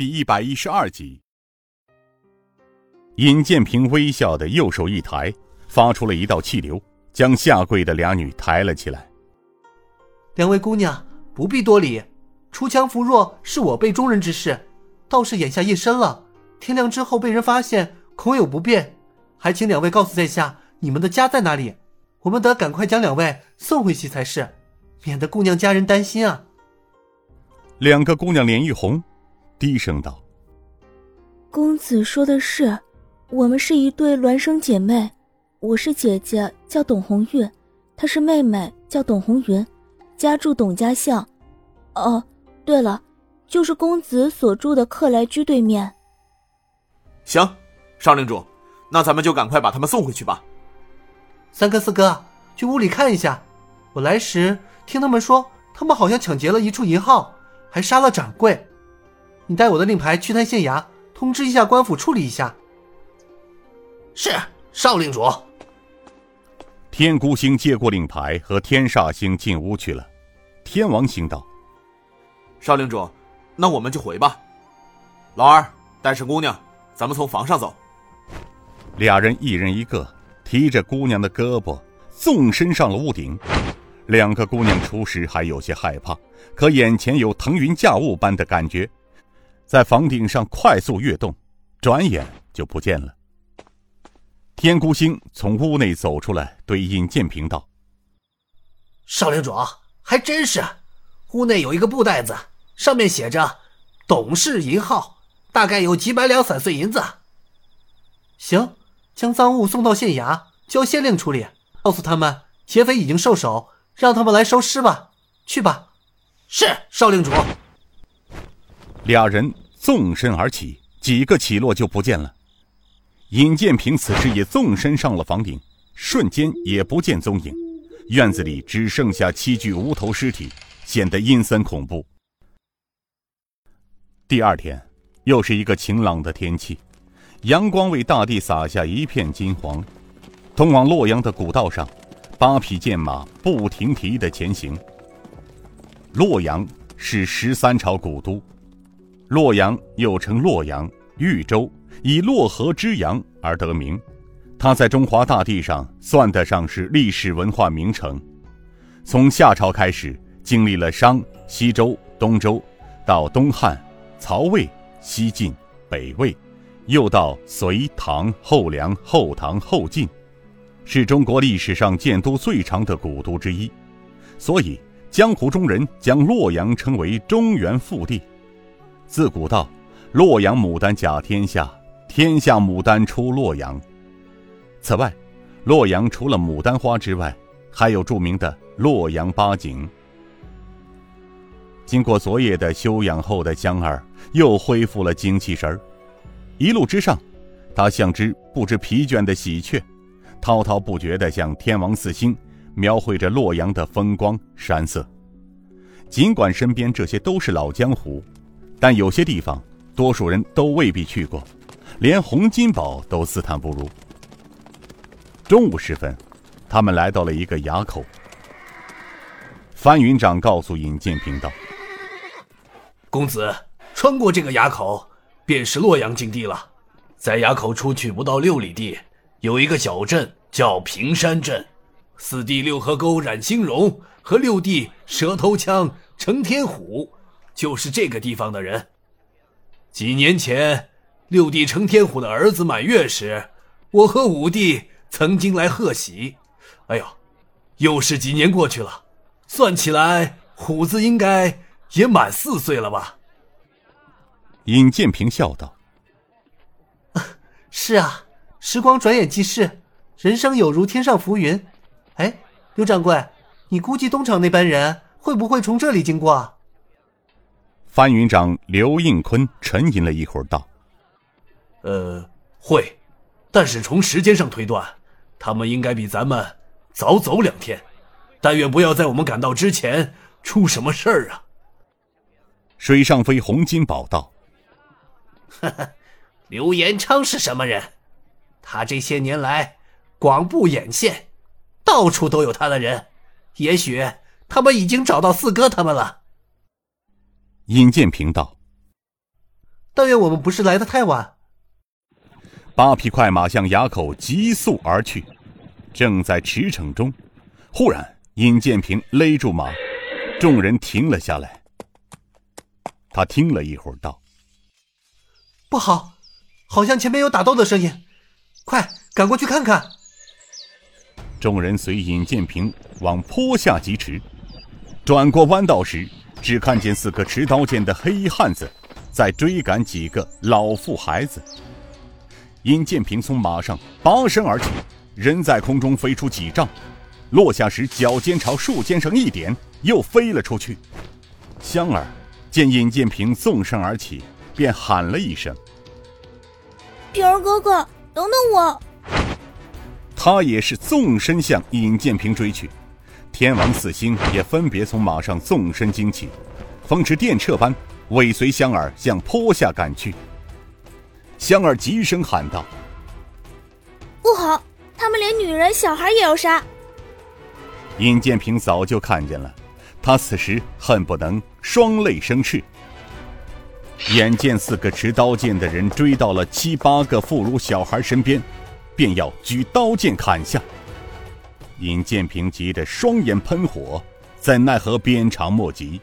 第一百一十二集。尹建平微笑的右手一抬，发出了一道气流，将下跪的俩女抬了起来。两位姑娘不必多礼，锄强扶弱是我辈中人之事，倒是眼下夜深了，天亮之后被人发现，恐有不便，还请两位告诉在下你们的家在哪里，我们得赶快将两位送回去才是，免得姑娘家人担心啊。两个姑娘脸一红，低声道：“公子说的是，我们是一对孪生姐妹，我是姐姐，叫董红玉，她是妹妹，叫董红云，家住董家巷。哦，对了，就是公子所住的客来居对面。”行，少令主，那咱们就赶快把他们送回去吧。三哥、四哥，去屋里看一下。我来时听他们说，他们好像抢劫了一处银号。还杀了掌柜，你带我的令牌去探县衙，通知一下官府处理一下。是少令主。天孤星接过令牌，和天煞星进屋去了。天王星道：“少令主，那我们就回吧。老二带上姑娘，咱们从房上走。”俩人一人一个，提着姑娘的胳膊，纵身上了屋顶。两个姑娘初时还有些害怕，可眼前有腾云驾雾般的感觉，在房顶上快速跃动，转眼就不见了。天孤星从屋内走出来，对尹建平道：“少领主，还真是，屋内有一个布袋子，上面写着‘董氏银号’，大概有几百两散碎银子。行，将赃物送到县衙，交县令处理，告诉他们劫匪已经受手。”让他们来收尸吧，去吧。是少令主。俩人纵身而起，几个起落就不见了。尹建平此时也纵身上了房顶，瞬间也不见踪影。院子里只剩下七具无头尸体，显得阴森恐怖。第二天，又是一个晴朗的天气，阳光为大地洒下一片金黄。通往洛阳的古道上。八匹剑马不停蹄的前行。洛阳是十三朝古都，洛阳又称洛阳、豫州，以洛河之阳而得名。它在中华大地上算得上是历史文化名城。从夏朝开始，经历了商、西周、东周，到东汉、曹魏、西晋、北魏，又到隋、唐、后梁、后唐、后晋。是中国历史上建都最长的古都之一，所以江湖中人将洛阳称为中原腹地。自古道，洛阳牡丹甲天下，天下牡丹出洛阳。此外，洛阳除了牡丹花之外，还有著名的洛阳八景。经过昨夜的休养后的江儿又恢复了精气神儿，一路之上，他像只不知疲倦的喜鹊。滔滔不绝地向天王四星描绘着洛阳的风光山色。尽管身边这些都是老江湖，但有些地方多数人都未必去过，连洪金宝都自叹不如。中午时分，他们来到了一个崖口。范云长告诉尹建平道：“公子，穿过这个崖口，便是洛阳境地了。在崖口出去不到六里地。”有一个小镇叫平山镇，四弟六合沟冉兴荣和六弟蛇头枪程天虎，就是这个地方的人。几年前，六弟程天虎的儿子满月时，我和五弟曾经来贺喜。哎呦，又是几年过去了，算起来，虎子应该也满四岁了吧？尹建平笑道：“是啊。”时光转眼即逝，人生有如天上浮云。哎，刘掌柜，你估计东厂那班人会不会从这里经过？范云长刘应坤沉吟了一会儿，道：“呃，会，但是从时间上推断，他们应该比咱们早走两天。但愿不要在我们赶到之前出什么事儿啊！”水上飞洪金宝道：“哈哈，刘延昌是什么人？”他这些年来广布眼线，到处都有他的人，也许他们已经找到四哥他们了。尹建平道：“但愿我们不是来的太晚。八匹快马向崖口急速而去，正在驰骋中，忽然尹建平勒住马，众人停了下来。他听了一会儿，道：“不好，好像前面有打斗的声音，快赶过去看看。”众人随尹建平往坡下疾驰，转过弯道时，只看见四个持刀剑的黑衣汉子在追赶几个老妇孩子。尹建平从马上拔身而起，人在空中飞出几丈，落下时脚尖朝树尖上一点，又飞了出去。香儿见尹建平纵身而起，便喊了一声：“平儿哥哥，等等我！”他也是纵身向尹建平追去，天王四星也分别从马上纵身惊起，风驰电掣般尾随香儿向坡下赶去。香儿急声喊道：“不好！他们连女人、小孩也要杀！”尹建平早就看见了，他此时恨不能双泪生赤。眼见四个持刀剑的人追到了七八个妇孺小孩身边，便要举刀剑砍下。尹建平急得双眼喷火，怎奈何鞭长莫及。